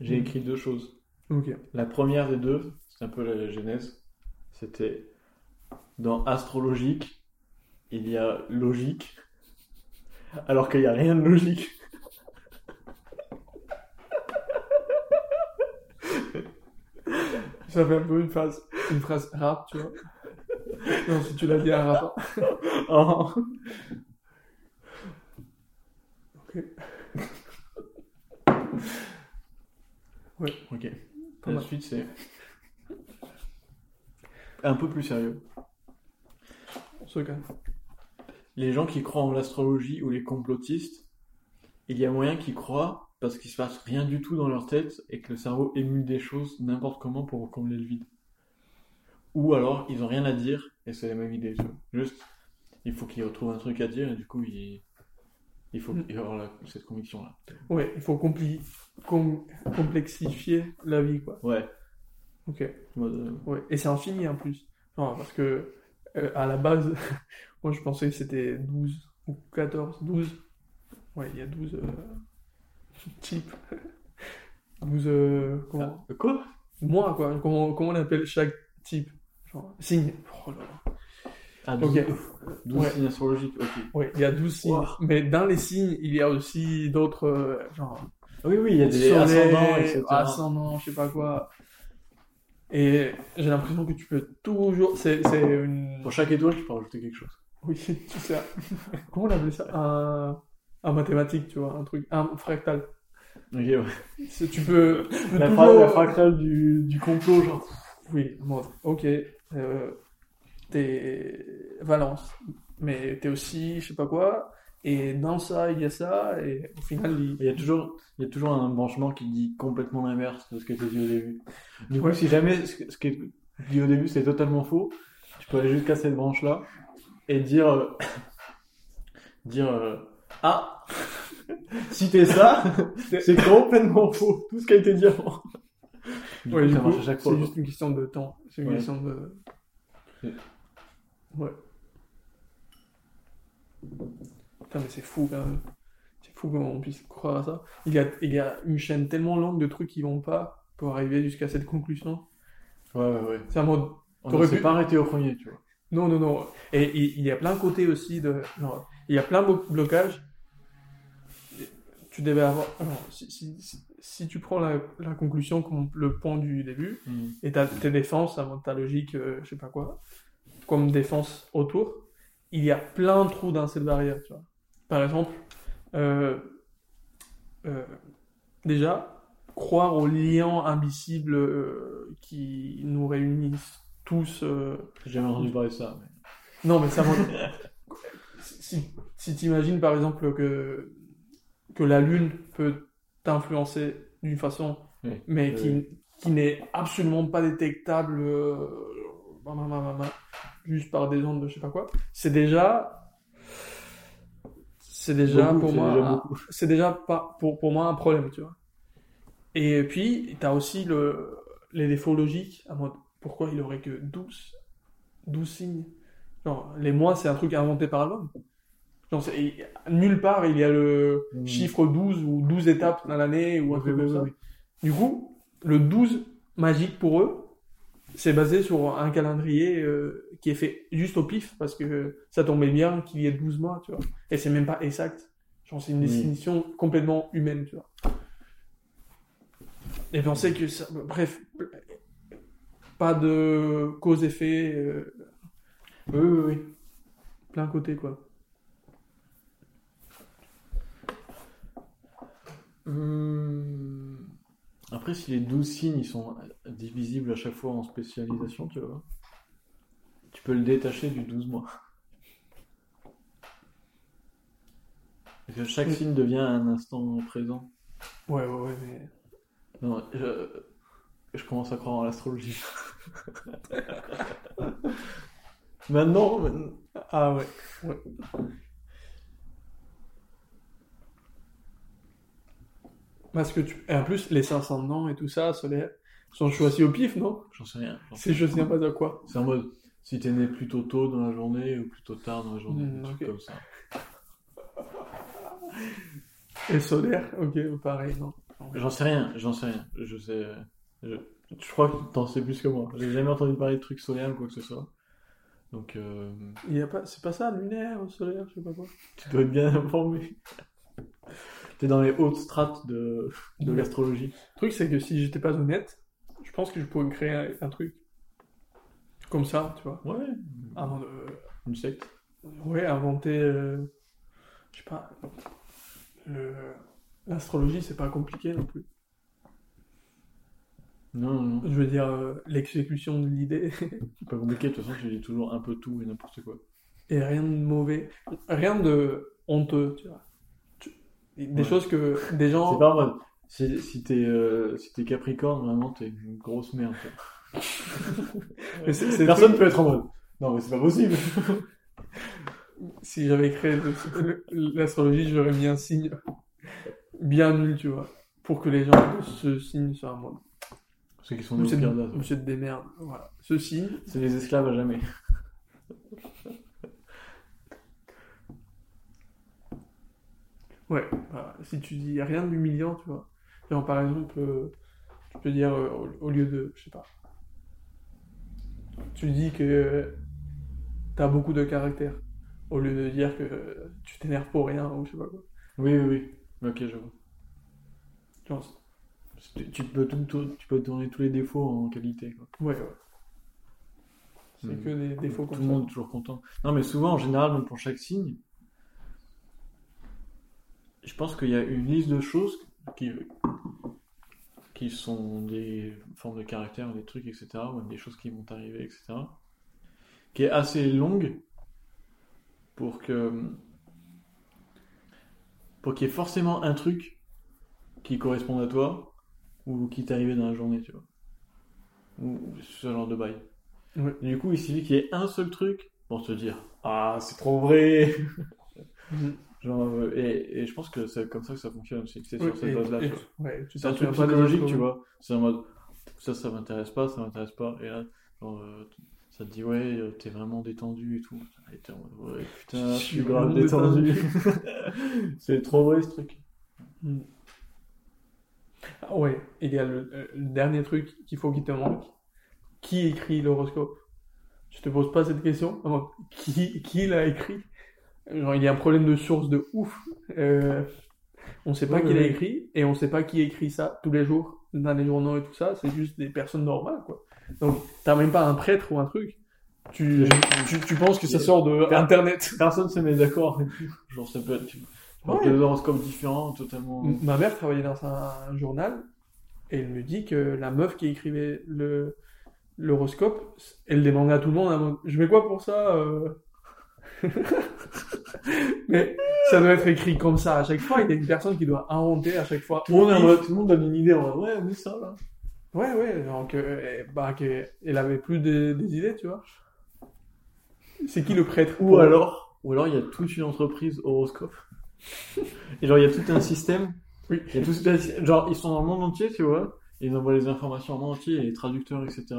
J'ai Mhm. écrit deux choses. La première des deux, c'est un peu la genèse, c'était dans astrologique, il y a logique, alors qu'il n'y a rien de logique. Ça fait un peu une phrase, une phrase rap, tu vois. Non, si tu l'as dit à rappeur. Oh. Ok. Ok. Pas La mal. suite, c'est un peu plus sérieux. On se calme. Les gens qui croient en l'astrologie ou les complotistes, il y a moyen qu'ils croient parce qu'il se passe rien du tout dans leur tête et que le cerveau émule des choses n'importe comment pour combler le vide. Ou alors, ils ont rien à dire et c'est la même idée. Juste, il faut qu'ils retrouvent un truc à dire et du coup, il, il faut Mm. avoir la- cette conviction-là. Ouais, il faut compli- com- complexifier la vie, quoi. Ouais. Ok. mode, euh, Ouais. Et c'est infini en plus. Non, parce que euh, à la base, moi je pensais que c'était 12 ou 14, 12. Ouais, il y a 12 euh, types. 12 euh, comment ah, quoi? Moi quoi, comment, comment on appelle chaque type? Genre signe. Oh là là. Ah, Ok. 12, 12 Ouais. signes astrologiques, ok. Ouais, il y a 12 signes. Wow. Mais dans les signes, il y a aussi d'autres euh, genre Oui, oui, il y a des ascendants, etc. ascendant, je sais pas quoi. Et j'ai l'impression que tu peux toujours. C'est c'est une. Pour chaque étoile, tu peux rajouter quelque chose. Oui, tu sais. Comment on appelle ça? Un... un mathématique, tu vois, un truc, un fractal. Ok, ouais. C'est- Tu peux, tu peux La, toujours... fra- la fractale du, du complot, genre. Oui, bon, ok. Euh, t'es Valence, mais t'es aussi, je sais pas quoi. Et dans ça, il y a ça, et au final, il... Il y a toujours, il y a toujours un branchement qui dit complètement l'inverse de ce qui était dit au début. Du coup, Ouais. si jamais ce que- ce qui est dit au début c'est totalement faux, tu peux aller jusqu'à cette branche-là et dire, euh, dire, euh, ah, si t'es ça, c'est complètement faux. Tout ce qui a été dit avant. Du Ouais, coup, du coup, c'est juste une question de temps. C'est une Ouais. question de... Ouais. Putain, mais c'est fou quand même. C'est fou comment on puisse croire à ça. Il y a, il y a une chaîne tellement longue de trucs qui vont pas pour arriver jusqu'à cette conclusion. Ouais, ouais, ouais. C'est un mode. On ne pu- pas arrêté au premier, tu vois. Non, non, non. Et il y a plein de côtés aussi de. genre, il y a plein de blocages. Tu devais avoir. alors, si, si, si, si tu prends la, la conclusion comme le point du début, et t'as tes défenses, ta logique, euh, je sais pas quoi, comme défense autour, il y a plein de trous dans cette barrière, tu vois. Par exemple, euh, euh, déjà, croire aux liens invisibles euh, qui nous réunissent tous. euh, J'ai jamais entendu parler de ça. mais- non, mais ça si si tu imagines par exemple que, que la Lune peut t'influencer d'une façon, Oui, mais qui, qui n'est absolument pas détectable bah, bah, bah, juste par des ondes de je sais pas quoi, c'est déjà. C'est déjà Beaucoup, pour moi. C'est déjà pas, pour, pour moi un problème, tu vois. Et puis, tu as aussi le, les défauts logiques. À moi, pourquoi il aurait que 12, 12 signes Genre, les mois, c'est un truc inventé par l'homme. Genre, nulle part, il y a le Mm. chiffre 12 ou 12 étapes dans l'année ou un truc comme ça. Du coup, le 12 magique pour eux, c'est basé sur un calendrier euh, qui est fait juste au pif parce que ça tombait bien qu'il y ait 12 mois, tu vois. Et c'est même pas exact. Genre, c'est une définition complètement humaine, tu vois. Et penser que ça... Bref, pas de cause-effet, euh, Oui, oui, oui. plein côté, quoi. Hum, Après, si les 12 signes ils sont divisibles à chaque fois en spécialisation, tu vois, tu peux le détacher du 12 mois. Parce que chaque signe devient un instant présent. Ouais, ouais, ouais, mais... Non, je, je commence à croire en l'astrologie. Maintenant, maintenant- Ah ouais, ouais. Parce que tu... Et en plus, les 500 noms et tout ça, solaire, sont choisis au pif, non? J'en sais rien. C'est je sais pas de quoi. C'est en mode, si t'es né plutôt tôt dans la journée ou plutôt tard dans la journée, Mm, un truc ok. comme ça. Et solaire, ok, pareil, non. J'en sais rien, j'en sais rien. Je sais. Je, je crois que t'en sais plus que moi. J'ai jamais entendu parler de trucs solaires ou quoi que ce soit. Donc, euh, Il y a pas, c'est pas ça, lunaire, solaire, je sais pas quoi. tu dois être bien informé. T'es dans les hautes strates de, de Ouais. l'astrologie. Le truc, c'est que si j'étais pas honnête, je pense que je pourrais me créer un, un truc. Comme ça, tu vois. Ouais, Avant de, une secte. ouais, inventer, euh, je sais pas, l'astrologie, c'est pas compliqué non plus. Non, non, non. Je veux dire, euh, l'exécution de l'idée, C'est pas compliqué, de toute façon, tu dis toujours un peu tout et n'importe quoi. et rien de mauvais, rien de honteux, tu vois. Des Ouais. choses que des gens... C'est pas en mode. Si, si t'es euh, si Capricorne, vraiment, t'es une grosse merde. Personne peut être en mode. Non, mais c'est pas possible. Si j'avais créé l'astrologie, j'aurais mis un signe bien nul, tu vois, pour que les gens ce signe soient en mode... Ceux qui sont nés Monsieur de, monsieur de démerde, voilà. Ce signe, c'est les esclaves à jamais. Ouais, voilà. si tu dis rien d'humiliant, tu vois. Genre, par exemple, euh, tu peux dire, euh, au, au lieu de, je sais pas, tu dis que t'as beaucoup de caractère, au lieu de dire que tu t'énerves pour rien, ou je sais pas quoi. Oui, oui, oui. Ok, je vois. Genre, Tu, tu peux tout, tout- tu peux tourner tous les défauts en qualité. Quoi. ouais, ouais. C'est Hmm. que des défauts Tout le monde est toujours content. Non, mais souvent, en général, même pour chaque signe, je pense qu'il y a une liste de choses qui, qui sont des formes de caractère, des trucs, etc., ou des choses qui vont arriver, etc., qui est assez longue pour que pour qu'il y ait forcément un truc qui corresponde à toi ou qui t'est arrivé dans la journée, tu vois. Ou ce genre de bail. Ouais. Du coup, il suffit qu'il y ait un seul truc pour te dire Ah, c'est trop vrai Mhm. Genre, euh, et, et je pense que c'est comme ça que ça fonctionne. C'est Oui, sur cette et- base-là. et- ouais, C'est un truc pas autres, tu vois. C'est en mode ça, ça m'intéresse pas, ça m'intéresse pas. Et là, genre, euh, ça te dit ouais, euh, t'es vraiment détendu et tout. Et t'es en mode ouais, putain, je suis grave détendu. c'est trop vrai ce truc. Mm. Ah ouais, il y a le, euh, le dernier truc qu'il faut qu'il te manque. Qui écrit l'horoscope? Je te pose pas cette question. Qui, qui l'a écrit? Genre, il y a un problème de source de ouf. Euh, on sait pas Ouais, qui ouais, l'a écrit et on sait pas qui écrit ça tous les jours dans les journaux et tout ça. C'est juste des personnes normales, quoi. Donc, t'as même pas un prêtre ou un truc. Tu, tu, tu penses que ça sort de Per- Internet. Personne se met d'accord. Genre, ça peut être Ouais. deux horoscopes différents, totalement. Ma mère travaillait dans un, journal et elle me dit que la meuf qui écrivait le l'horoscope, elle demandait à tout le monde je mets quoi pour ça euh? Mais ça doit être écrit comme ça à chaque fois. Il y a une personne qui doit inventer à chaque fois. Tout le monde, est en mode- tout le monde donne une idée. en mode, ouais, mais ça là. Ouais, ouais, donc euh, bah, que- elle avait plus de- des idées, tu vois. C'est qui le prêtre Ou alors, ou alors il y a toute une entreprise horoscope. Et genre il y a tout un système. Oui. Il y a tout un- genre ils sont dans le monde entier, tu vois. Ils envoient les informations au monde entier, les traducteurs, etc.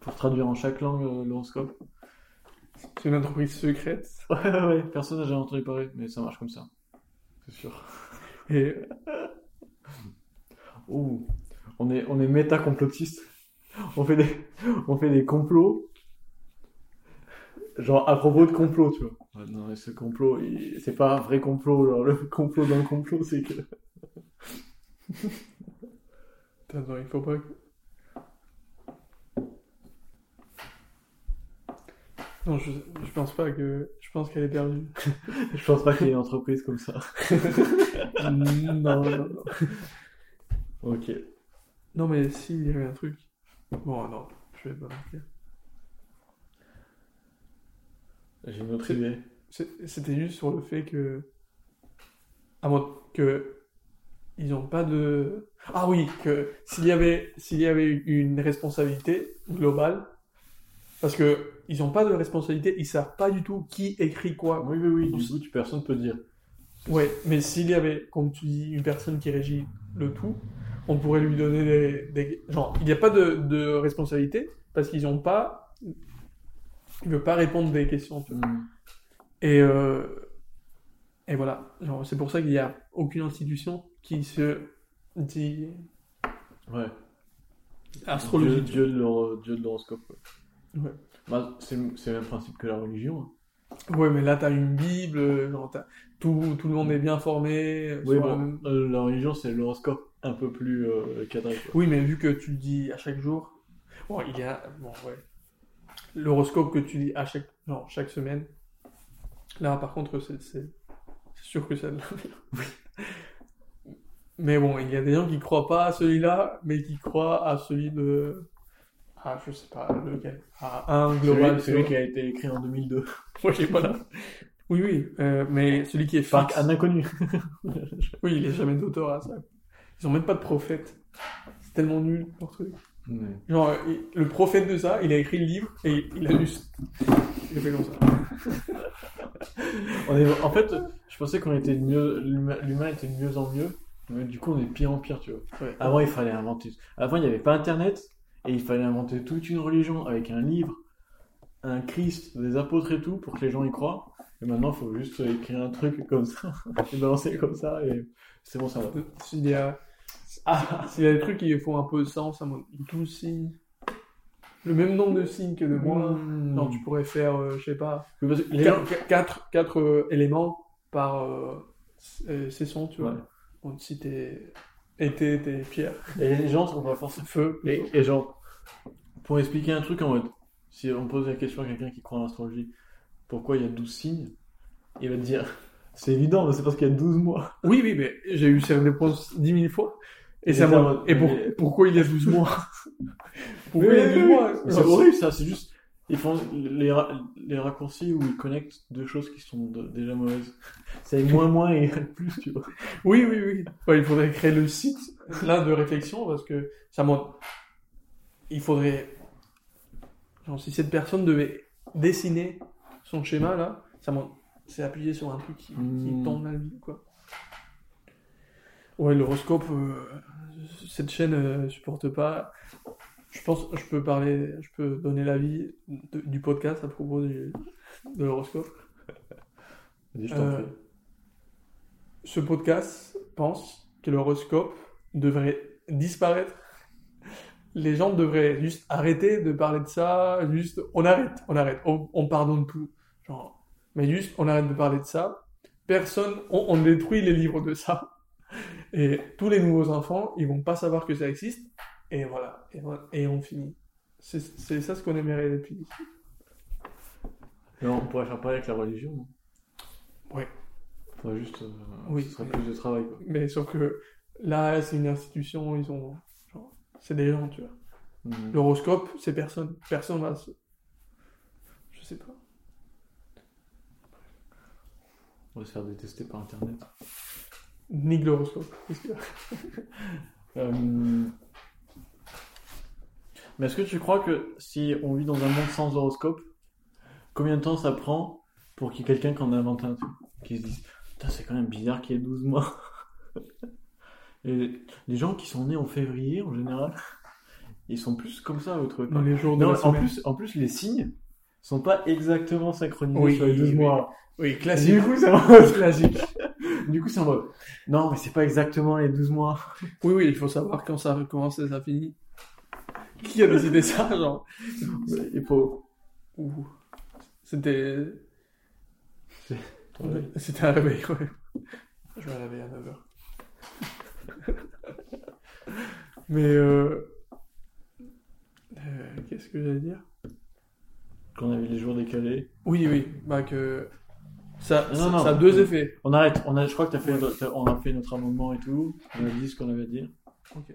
Pour traduire en chaque langue euh, l'horoscope. C'est une entreprise secrète. Ouais, ouais, ouais. Personne n'a jamais entendu parler, mais ça marche comme ça. C'est sûr. Et Ouh. On est, on est méta complotiste. On fait des, on fait des complots. Genre à propos de complots, tu vois. Ouais, non, mais ce complot, il- c'est pas un vrai complot. Genre le complot dans le complot, c'est que. Attends, il faut pas Non, je, je pense pas que... Je pense qu'elle est perdue. Je pense pas qu'il y ait une entreprise comme ça. non, non, non. Ok. Non, mais si, il y avait un truc. Bon, non, je vais pas mentir. J'ai une autre idée. C'était juste sur le fait que... À moins que... Ils ont pas de... Ah oui, que s'il y avait, s'il y avait une responsabilité globale, parce que ils ont pas de responsabilité, ils savent pas du tout qui écrit quoi, Oui, oui, oui. Du coup, tu, personne peut dire. Ouais, mais s'il y avait, comme tu dis, une personne qui régit le tout, on pourrait lui donner des... des- Genre, il n'y a pas de, de responsabilité, parce qu'ils n'ont pas... Ils ne veulent pas répondre des questions. tu vois. Hmm. Et, euh, Et voilà, Genre, c'est pour ça qu'il n'y a aucune institution qui se dit Ouais. astrologie. Dieu, Dieu de l'horoscope. quoi. Ouais. Bah, c'est c'est le même principe que la religion. hein. Ouais, mais là, t'as une Bible, genre, t'as- tout, tout le monde est bien formé. Oui, bon, même- euh, la religion, c'est l'horoscope un peu plus euh, cadré. quoi. Oui, mais vu que tu le dis à chaque jour, bon, il y a, bon, ouais, l'horoscope que tu dis à chaque, genre, chaque semaine, là, par contre, c'est, sûr que la merde. Mais bon, il y a des gens qui croient pas à celui-là, mais qui croient à celui de, ah, je sais pas, lequel, à un global, Celui, celui qui a été écrit en 2002. Oui, voilà. Oui, oui, euh, mais celui qui est fixe. Par un inconnu. Oui, il est jamais d'auteur à ça. Ils ont même pas de prophète. C'est tellement nul, leur truc. Genre, euh, le prophète de ça, il a écrit le livre et il a. Il a fait comme ça. On est... En fait, je pensais qu'on était de mieux, l'humain était de mieux en mieux, mais du coup on est de pire en pire, tu vois. Ouais. Avant il fallait inventer. Avant il n'y avait pas internet et il fallait inventer toute une religion avec un livre, un Christ, des apôtres et tout pour que les gens y croient. Et maintenant il faut juste écrire un truc comme ça, et balancer comme ça et c'est bon ça va. S'il y a. Ah y a des trucs qui font un peu sens, à mon 12 signes. Le même nombre de signes que de mois. Mmh. Non, tu pourrais faire, euh, je sais pas, Oui, parce que les gens- 4, éléments par euh, euh, saison, tu vois. Ouais. Donc, si t'es été, t'es pierre, Et les gens sont pas forcément. feu. Et, et genre, pour expliquer un truc en mode, si on pose la question à quelqu'un qui croit en l'astrologie, pourquoi il y a 12 signes Il va te dire, c'est évident, mais c'est parce qu'il y a 12 mois. Oui, oui, mais j'ai eu cette réponse 10 000 fois. Et, Et mode, Et pour- mais- pourquoi il y a 12 mois? Pourquoi il y a 12 mois? Mais C'est horrible ça, c'est juste. Ils font les, ra- les raccourcis où ils connectent deux choses qui sont de- déjà mauvaises. C'est moins moins et plus, tu vois. Oui, oui, oui. Ouais, il faudrait créer le site là de réflexion parce que ça montre. Il faudrait. Genre, si cette personne devait dessiner son schéma là, ça montre. C'est appuyé sur un truc qui, qui Hmm. tombe la vie, quoi. Ouais, l'horoscope, euh, cette chaîne euh, supporte pas. Je pense, je peux parler, je peux donner l'avis du podcast à propos du- de l'horoscope. Vas-y, Euh, ce podcast pense que l'horoscope devrait disparaître. Les gens devraient juste arrêter de parler de ça, juste on arrête, on arrête, on, on pardonne tout. Genre, mais juste on arrête de parler de ça. Personne, on, on détruit les livres de ça. Et tous les nouveaux enfants, ils vont pas savoir que ça existe. Et voilà, et, voilà, et on finit. C'est ça ce qu'on aimerait depuis. Mais on pourrait faire pareil avec la religion. non Ouais. Faudrait juste. euh, Oui. Ce serait plus de travail, quoi. Mais sauf que là, c'est une institution, ils ont. c'est des gens, tu vois. Mhm. L'horoscope, c'est personne. Personne va se. Je sais pas. On va se faire détester par internet. Nique l'horoscope. Euh, Mais est-ce que tu crois que si on vit dans un monde sans horoscope, combien de temps ça prend pour qu'il y ait quelqu'un qui en a inventé un truc Qui se dise Putain, c'est quand même bizarre qu'il y ait 12 mois. Et les gens qui sont nés en février, en général, ils sont plus comme ça, votre Dans les jours de Non, la en plus, en plus, les signes sont pas exactement synchronisés Oui, sur les 12 oui. mois. Oui, Du classique. coup, c'est en mode- classique. du coup, c'est en mode Non, mais c'est pas exactement les 12 mois. Oui, oui, il faut savoir quand ça commence et ça finit. Qui a décidé ça, genre Il faut. C'était. C'était un réveil, ouais. Je vais réveiller à 9h. Mais euh... euh, Qu'est-ce que j'allais dire? Qu'on avait les jours décalés. Oui, oui, bah que ça, Non, ça, non. ça a deux effets. On arrête, on a, je crois que t'as fait, t'as- on a fait notre amendement et tout, on a dit ce qu'on avait à dire. Ok.